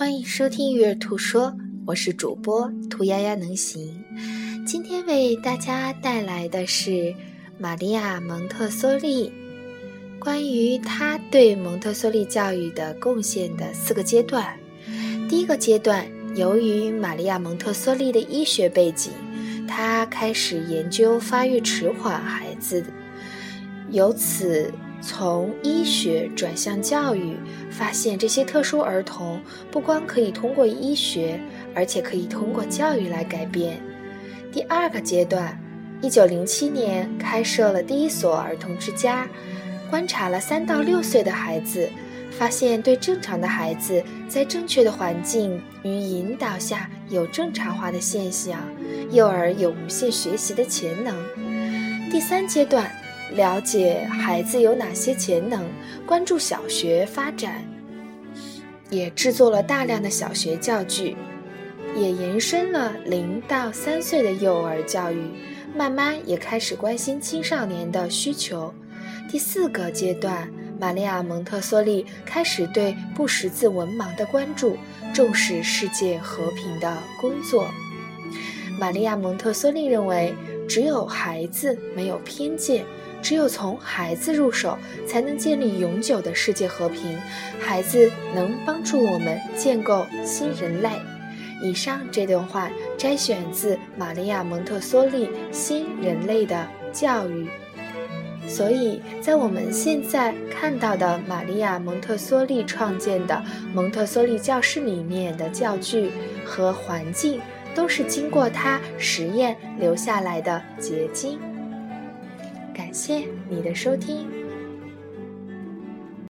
欢迎收听《育儿兔说》，我是主播兔丫丫能行。今天为大家带来的是玛利亚蒙特梭利关于她对蒙特梭利教育的贡献的四个阶段。第一个阶段，由于玛利亚蒙特梭利的医学背景，她开始研究发育迟缓孩子，由此。从医学转向教育，发现这些特殊儿童不光可以通过医学，而且可以通过教育来改变。第二个阶段，一九零七年开设了第一所儿童之家，观察了三到六岁的孩子，发现对正常的孩子，在正确的环境与引导下有正常化的现象，幼儿有无限学习的潜能。第三阶段。了解孩子有哪些潜能，关注小学发展，也制作了大量的小学教具，也延伸了零到三岁的幼儿教育，慢慢也开始关心青少年的需求。第四个阶段，玛利亚蒙特梭利开始对不识字文盲的关注，重视世界和平的工作。玛利亚蒙特梭利认为，只有孩子没有偏见。只有从孩子入手，才能建立永久的世界和平。孩子能帮助我们建构新人类。以上这段话摘选自玛利亚蒙特梭利《新人类的教育》。所以在我们现在看到的玛利亚蒙特梭利创建的蒙特梭利教室里面的教具和环境，都是经过他实验留下来的结晶。感谢你的收听。